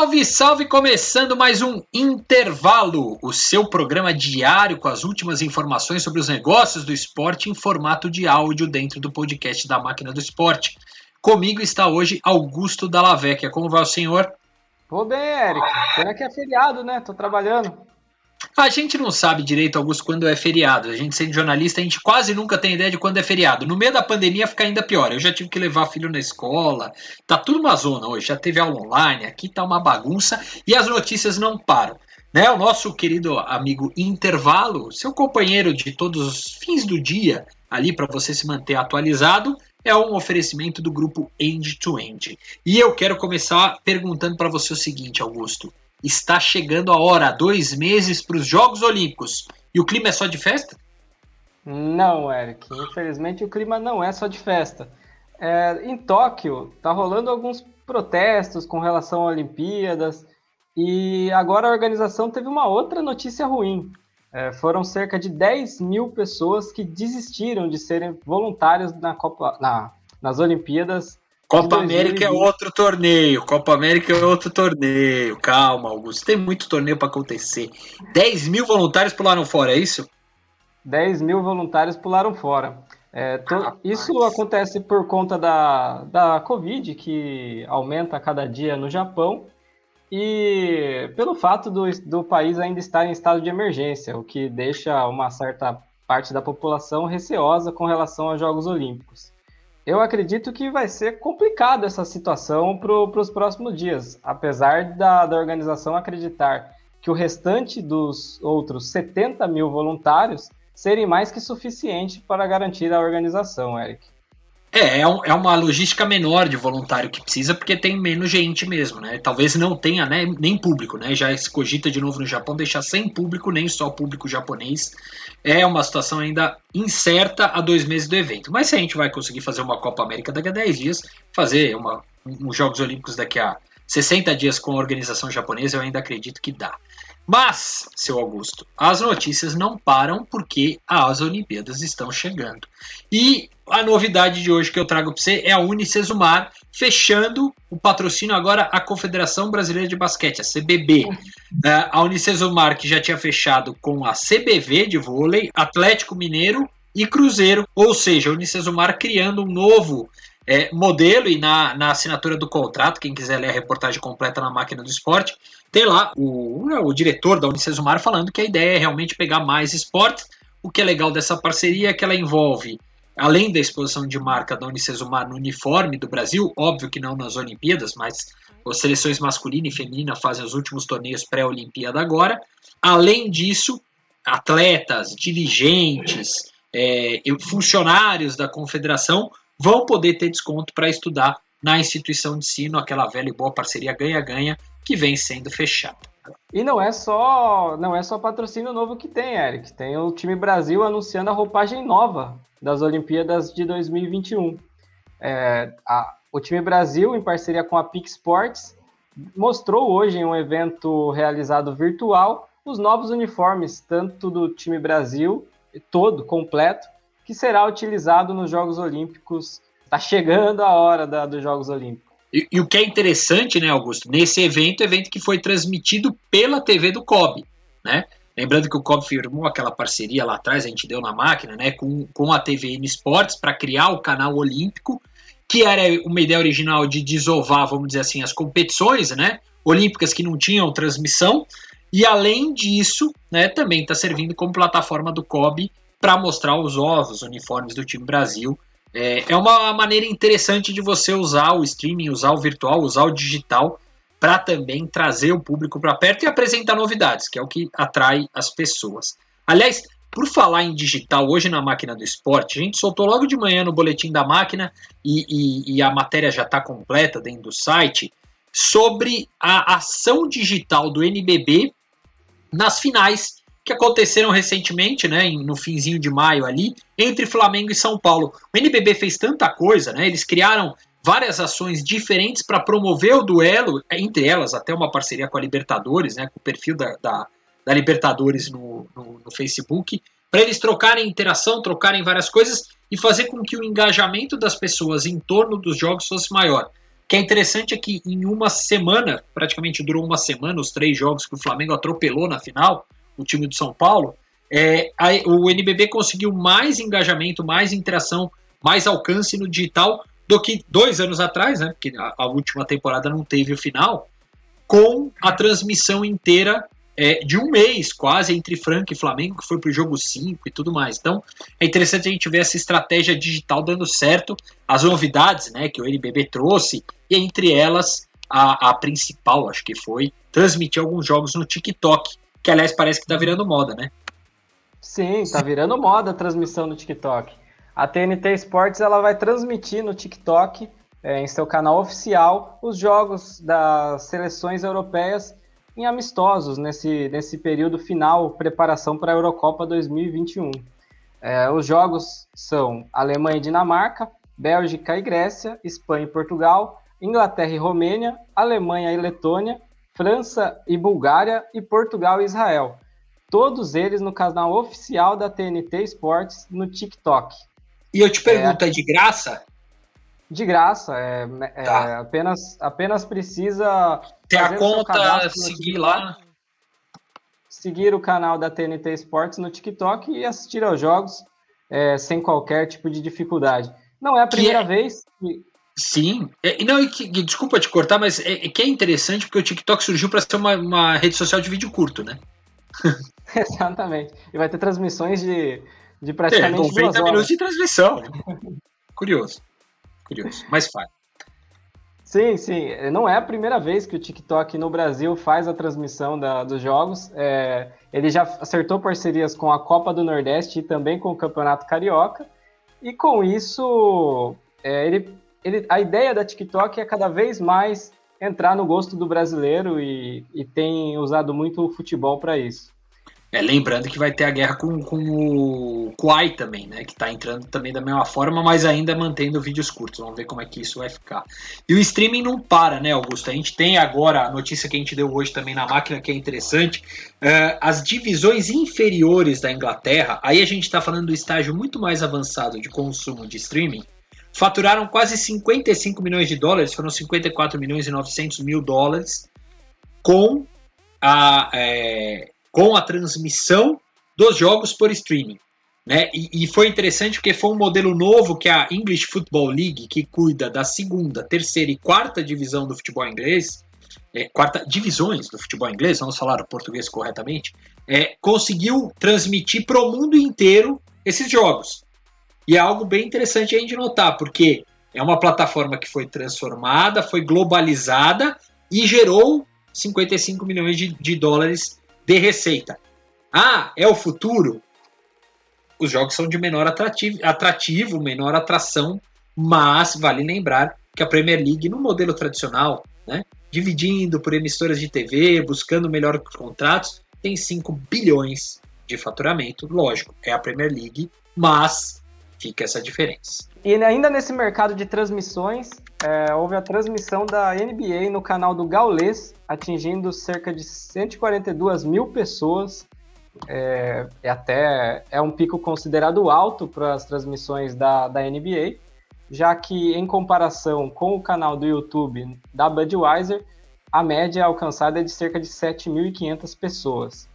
Salve, salve! Começando mais um Intervalo, o seu programa diário com as últimas informações sobre os negócios do esporte em formato de áudio dentro do podcast da Máquina do Esporte. Comigo está hoje Augusto Dallavecchia. Como vai o senhor? Vou bem, Eric. Pena que é feriado, né? Tô trabalhando. A gente não sabe direito, Augusto, quando é feriado. A gente sendo jornalista, a gente quase nunca tem ideia de quando é feriado. No meio da pandemia fica ainda pior. Eu já tive que levar filho na escola. Tá tudo uma zona hoje. Já teve aula online, aqui tá uma bagunça e as notícias não param. Né? O nosso querido amigo Intervalo, seu companheiro de todos os fins do dia, ali para você se manter atualizado, é um oferecimento do grupo End to End. E eu quero começar perguntando para você o seguinte, Augusto está chegando a hora, dois meses para os Jogos Olímpicos. E o clima é só de festa? Não, Eric. Infelizmente o clima não é só de festa. É, em Tóquio, está rolando alguns protestos com relação a Olimpíadas. E agora a organização teve uma outra notícia ruim. É, foram cerca de 10 mil pessoas que desistiram de serem voluntários na Copa, na, nas Olimpíadas Copa América é outro torneio. Copa América é outro torneio. Calma, Augusto. Tem muito torneio para acontecer. 10 mil voluntários pularam fora, é isso? 10 mil voluntários pularam fora. É, to... isso acontece por conta da, da Covid, que aumenta a cada dia no Japão, e pelo fato do, do país ainda estar em estado de emergência, o que deixa uma certa parte da população receosa com relação aos Jogos Olímpicos. Eu acredito que vai ser complicado essa situação para os próximos dias, apesar da, da organização acreditar que o restante dos outros 70 mil voluntários serem mais que suficiente para garantir a organização, Eric. É, é, um, é, uma logística menor de voluntário que precisa, porque tem menos gente mesmo, né? Talvez não tenha né, nem público, né? Já se cogita de novo no Japão deixar sem público, nem só público japonês. É uma situação ainda incerta a dois meses do evento. Mas se a gente vai conseguir fazer uma Copa América daqui a 10 dias, fazer uma, uns Jogos Olímpicos daqui a 60 dias com a organização japonesa, eu ainda acredito que dá. Mas, seu Augusto, as notícias não param porque as Olimpíadas estão chegando. E a novidade de hoje que eu trago para você é a Unicesumar fechando o patrocínio agora à Confederação Brasileira de Basquete, a CBB. É, a Unicesumar que já tinha fechado com a CBV de vôlei, Atlético Mineiro e Cruzeiro, ou seja, a Unicesumar criando um novo é, modelo e na, na assinatura do contrato, quem quiser ler a reportagem completa na máquina do esporte, tem lá o, né, o diretor da Unicesumar falando que a ideia é realmente pegar mais esportes. O que é legal dessa parceria é que ela envolve, além da exposição de marca da Unicesumar no uniforme do Brasil, óbvio que não nas Olimpíadas, mas as seleções masculina e feminina fazem os últimos torneios pré-Olimpíada agora. Além disso, atletas, dirigentes, é, funcionários da confederação vão poder ter desconto para estudar na instituição de ensino, aquela velha e boa parceria ganha-ganha que vem sendo fechada. E não é só não é só patrocínio novo que tem, Eric. Tem o time Brasil anunciando a roupagem nova das Olimpíadas de 2021. É, a, o time Brasil, em parceria com a Pic Sports, mostrou hoje em um evento realizado virtual os novos uniformes, tanto do time Brasil, todo, completo, que será utilizado nos Jogos Olímpicos. Está chegando a hora da, dos Jogos Olímpicos. E, e, o que é interessante, né, Augusto, nesse evento, evento que foi transmitido pela TV do COB, né? Lembrando que o COB firmou aquela parceria lá atrás, a gente deu na máquina, né, com, com a TVN Esportes para criar o canal olímpico, que era uma ideia original de desovar, vamos dizer assim, as competições, né, olímpicas que não tinham transmissão, e além disso, né, também está servindo como plataforma do COB para mostrar os ovos, uniformes do time Brasil, é, é uma maneira interessante de você usar o streaming, usar o virtual, usar o digital para também trazer o público para perto e apresentar novidades, que é o que atrai as pessoas. Aliás, por falar em digital, hoje na máquina do esporte, a gente soltou logo de manhã no boletim da máquina e, e, e a matéria já está completa dentro do site sobre a ação digital do NBB nas finais que aconteceram recentemente, né, no finzinho de maio ali, entre Flamengo e São Paulo. O NBB fez tanta coisa, né, eles criaram várias ações diferentes para promover o duelo, entre elas até uma parceria com a Libertadores, né, com o perfil da, da, da Libertadores no, no, no Facebook, para eles trocarem interação, trocarem várias coisas e fazer com que o engajamento das pessoas em torno dos jogos fosse maior. que é interessante é que em uma semana, praticamente durou uma semana, os três jogos que o Flamengo atropelou na final, o time do São Paulo, é, a, o NBB conseguiu mais engajamento, mais interação, mais alcance no digital do que dois anos atrás, né? Porque a, a última temporada não teve o final, com a transmissão inteira é, de um mês, quase, entre Franca e Flamengo, que foi para o jogo 5 e tudo mais. Então, é interessante a gente ver essa estratégia digital dando certo, as novidades né, que o NBB trouxe, e entre elas, a, a principal, acho que foi, transmitir alguns jogos no TikTok, que aliás parece que está virando moda, né? Sim, está virando moda a transmissão no TikTok. A TNT Sports ela vai transmitir no TikTok, é, em seu canal oficial, os jogos das seleções europeias em amistosos nesse, nesse período final, preparação para a Eurocopa 2021. É, os jogos são Alemanha e Dinamarca, Bélgica e Grécia, Espanha e Portugal, Inglaterra e Romênia, Alemanha e Letônia, França e Bulgária e Portugal e Israel. Todos eles no canal oficial da TNT Sports no TikTok. E eu te pergunto, é, é de graça? De graça, é, é tá. apenas, apenas precisa ter a conta, seguir lá. Seguir o canal da TNT Sports no TikTok e assistir aos jogos é, sem qualquer tipo de dificuldade. Não é a primeira que é... vez que. Sim, é, não, e que, desculpa te cortar, mas é, é, que é interessante porque o TikTok surgiu para ser uma, uma rede social de vídeo curto, né? Exatamente. E vai ter transmissões de, de praticamente. É, 90 minutos de transmissão. Curioso. Curioso. Mas faz. Sim, sim. Não é a primeira vez que o TikTok no Brasil faz a transmissão da, dos jogos. É, ele já acertou parcerias com a Copa do Nordeste e também com o Campeonato Carioca. E com isso, é, ele, ele, a ideia da TikTok é cada vez mais entrar no gosto do brasileiro e, e tem usado muito o futebol para isso. É, lembrando que vai ter a guerra com, com o Kwai também, né? Que está entrando também da mesma forma, mas ainda mantendo vídeos curtos. Vamos ver como é que isso vai ficar. E o streaming não para, né, Augusto? A gente tem agora a notícia que a gente deu hoje também na máquina, que é interessante. Uh, as divisões inferiores da Inglaterra, aí a gente está falando do estágio muito mais avançado de consumo de streaming, faturaram quase 55 milhões de dólares, foram 54 milhões e 900 mil dólares, com a. É, com a transmissão dos jogos por streaming. Né? E, e, foi interessante porque foi um modelo novo que a English Football League, que cuida da segunda, terceira e quarta divisão do futebol inglês, é, quarta divisões do futebol inglês, vamos falar o português corretamente, é, conseguiu transmitir para o mundo inteiro esses jogos. E é algo bem interessante a gente notar, porque é uma plataforma que foi transformada, foi globalizada e gerou 55 milhões de, de dólares de receita. Ah, é o futuro? Os jogos são de menor atrativo, atrativo, menor atração, mas vale lembrar que a Premier League, no modelo tradicional, né, dividindo por emissoras de TV, buscando melhores contratos, tem 5 bilhões de faturamento. Lógico, é a Premier League, mas fica essa diferença. E ainda nesse mercado de transmissões, é, houve a transmissão da NBA no canal do Gaulês, atingindo cerca de 142 mil pessoas. É, até é um pico considerado alto para as transmissões da, da NBA, já que em comparação com o canal do YouTube da Budweiser, a média alcançada é de cerca de 7.500 pessoas.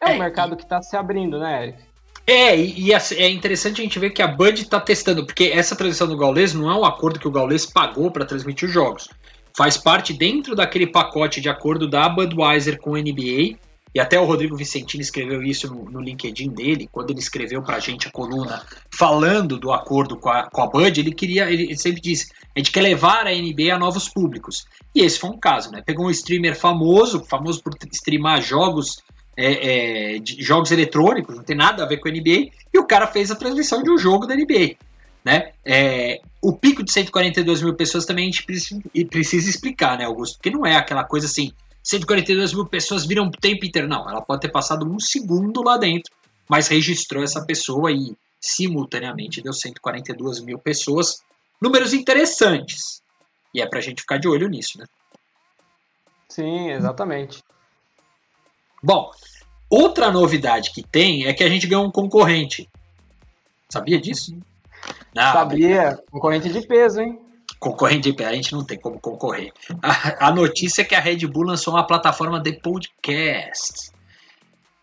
É um é, mercado que está se abrindo, né, Eric? É, e, e, é interessante a gente ver que a Bud está testando, porque essa transmissão do Gaules não é um acordo que o Gaules pagou para transmitir os jogos. Faz parte dentro daquele pacote de acordo da Budweiser com o NBA, e até o Rodrigo Vicentini escreveu isso no, no LinkedIn dele, quando ele escreveu para a gente a coluna falando do acordo com a, com a Bud, ele queria, ele sempre disse, a gente quer levar a NBA a novos públicos. E esse foi um caso, né? Pegou um streamer famoso, famoso por streamar jogos é, é, de jogos eletrônicos, não tem nada a ver com a NBA, e o cara fez a transmissão de um jogo da NBA. Né? É, o pico de 142 mil pessoas também a gente precisa, precisa explicar, né, Augusto? Porque não é aquela coisa assim, 142 mil pessoas viram o tempo inteiro. Não, ela pode ter passado um segundo lá dentro, mas registrou essa pessoa e simultaneamente deu 142 mil pessoas. Números interessantes. E é pra gente ficar de olho nisso, né? Sim, exatamente. Bom, outra novidade que tem é que a gente ganhou um concorrente. Sabia disso? Não, Sabia, concorrente de peso, hein? Concorrente, a gente não tem como concorrer. A, a notícia é que a Red Bull lançou uma plataforma de podcast.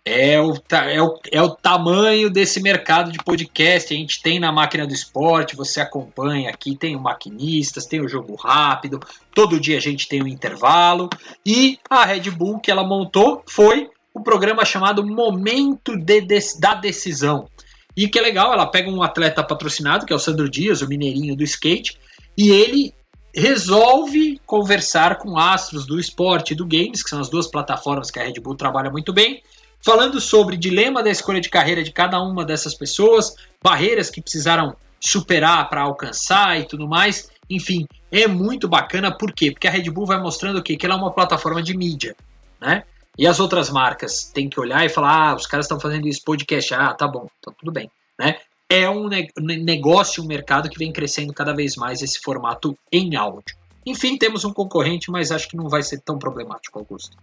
É o, é, o, é o tamanho desse mercado de podcast. A gente tem na máquina do esporte, você acompanha aqui, tem o Maquinistas, tem o Jogo Rápido, todo dia a gente tem o um intervalo. E a Red Bull que ela montou foi o programa chamado Momento de, da Decisão. E que é legal, ela pega um atleta patrocinado, que é o Sandro Dias, o mineirinho do skate, e ele resolve conversar com astros do esporte e do games, que são as duas plataformas que a Red Bull trabalha muito bem, falando sobre dilema da escolha de carreira de cada uma dessas pessoas, barreiras que precisaram superar para alcançar e tudo mais. Enfim, é muito bacana, por quê? Porque a Red Bull vai mostrando o quê? Que ela é uma plataforma de mídia, né? E as outras marcas têm que olhar e falar: ah, os caras estão fazendo isso, podcast, ah, tá bom, tá tudo bem, né? É um negócio, um mercado que vem crescendo cada vez mais esse formato em áudio. Enfim, temos um concorrente, mas acho que não vai ser tão problemático, Augusto.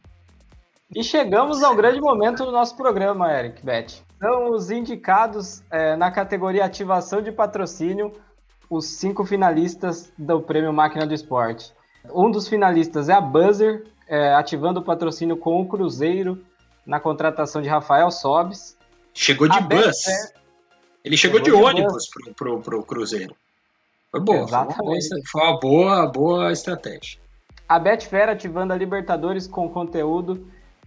E chegamos ao grande momento do nosso programa, Eric Bet. São os indicados é, na categoria ativação de patrocínio, os cinco finalistas do Prêmio Máquina do Esporte. Um dos finalistas é a Buzzer, é, ativando o patrocínio com o Cruzeiro na contratação de Rafael Sobes. Chegou de a bus. Ele chegou, chegou de, de, ônibus pro, pro, pro, Cruzeiro. Foi boa, Exatamente. foi uma, boa, foi uma boa, boa estratégia. A Betfair ativando a Libertadores com conteúdo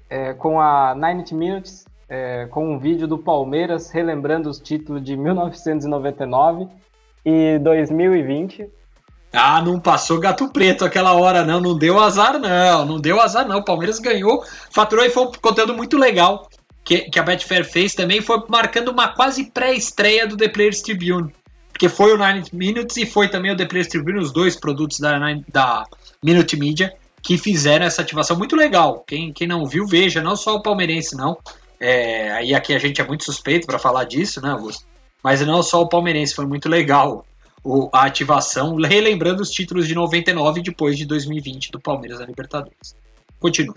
é, com a 90 Minutes, é, com um vídeo do Palmeiras relembrando os títulos de 1999 e 2020. Ah, não passou gato preto aquela hora, não. Não deu azar, não. Não deu azar, não. O Palmeiras ganhou, faturou e foi um conteúdo muito legal que, que a Betfair fez também. Foi marcando uma quase pré-estreia do The Players Tribune. Porque foi o 90 Minutes e foi também o The Players Tribune, os dois produtos da, da Minute Media que fizeram essa ativação muito legal. Quem, quem não viu, veja, não só o palmeirense, não. É, aí aqui a gente é muito suspeito para falar disso, né, Augusto? Mas não só o palmeirense, foi muito legal o, a ativação, relembrando os títulos de 99 depois de 2020 do Palmeiras na Libertadores. Continua.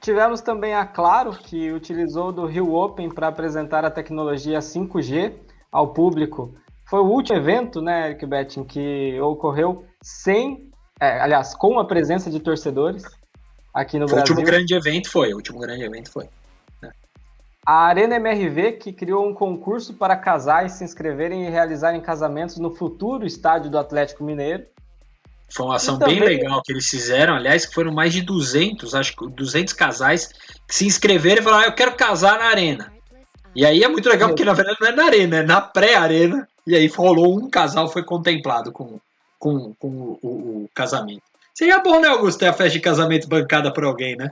Tivemos também a Claro, que utilizou do Rio Open para apresentar a tecnologia 5G ao público. Foi o último evento, né, Eric Betting, que ocorreu sem é, aliás, com a presença de torcedores aqui no foi Brasil. O último grande evento foi, o último grande evento foi. É. A Arena MRV, que criou um concurso para casais se inscreverem e realizarem casamentos no futuro estádio do Atlético Mineiro. Foi uma ação também... bem legal que eles fizeram, aliás, que foram mais de 200, acho que 200 casais que se inscreveram e falaram, ah, eu quero casar na arena. E aí é muito legal, porque na verdade não é na arena, é na pré-arena. E aí rolou um casal, foi contemplado com, com, com o, o, o casamento. Seria bom, né, Augusto, ter a festa de casamento bancada por alguém, né?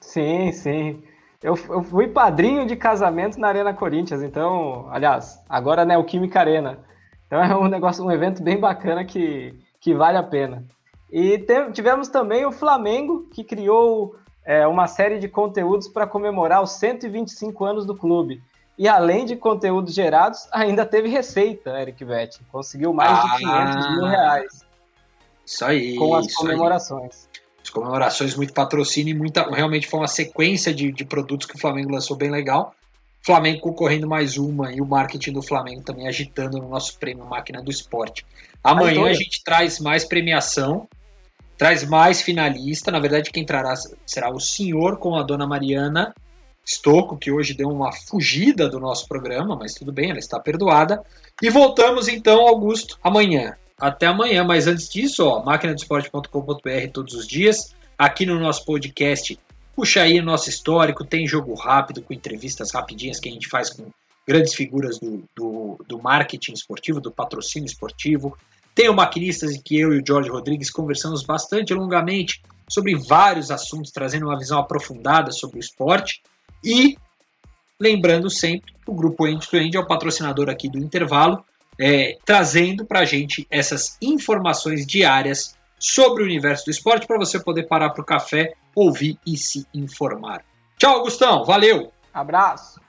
Sim, sim. Eu, eu fui padrinho de casamento na Arena Corinthians, então, aliás, agora né, o Química Arena. Então é um negócio, um evento bem bacana que, que vale a pena. E te, tivemos também o Flamengo, que criou é, uma série de conteúdos para comemorar os 125 anos do clube. E além de conteúdos gerados, ainda teve receita, Eric Vetti. Conseguiu mais ah, de 500 mil reais. Isso aí. Com as comemorações. Aí. As comemorações, muito patrocínio e muita. Realmente foi uma sequência de, de produtos que o Flamengo lançou bem legal. Flamengo concorrendo mais uma e o marketing do Flamengo também agitando no nosso prêmio Máquina do Esporte. Amanhã a gente traz mais premiação, traz mais finalista. Na verdade, quem trará será o senhor com a dona Mariana Estocco, que hoje deu uma fugida do nosso programa, mas tudo bem, ela está perdoada. E voltamos então, Augusto, amanhã. Até amanhã, mas antes disso, ó, máquinadesporte.com.br todos os dias, aqui no nosso podcast, puxa aí o nosso histórico, tem jogo rápido, com entrevistas rapidinhas que a gente faz com grandes figuras do, do, do marketing esportivo, do patrocínio esportivo. Tem o Maquinistas em que eu e o Jorge Rodrigues conversamos bastante longamente sobre vários assuntos, trazendo uma visão aprofundada sobre o esporte. E lembrando sempre, o grupo End to End é o patrocinador aqui do intervalo, é, trazendo para a gente essas informações diárias sobre o universo do esporte para você poder parar para o café, ouvir e se informar. Tchau, Augustão. Valeu! Abraço!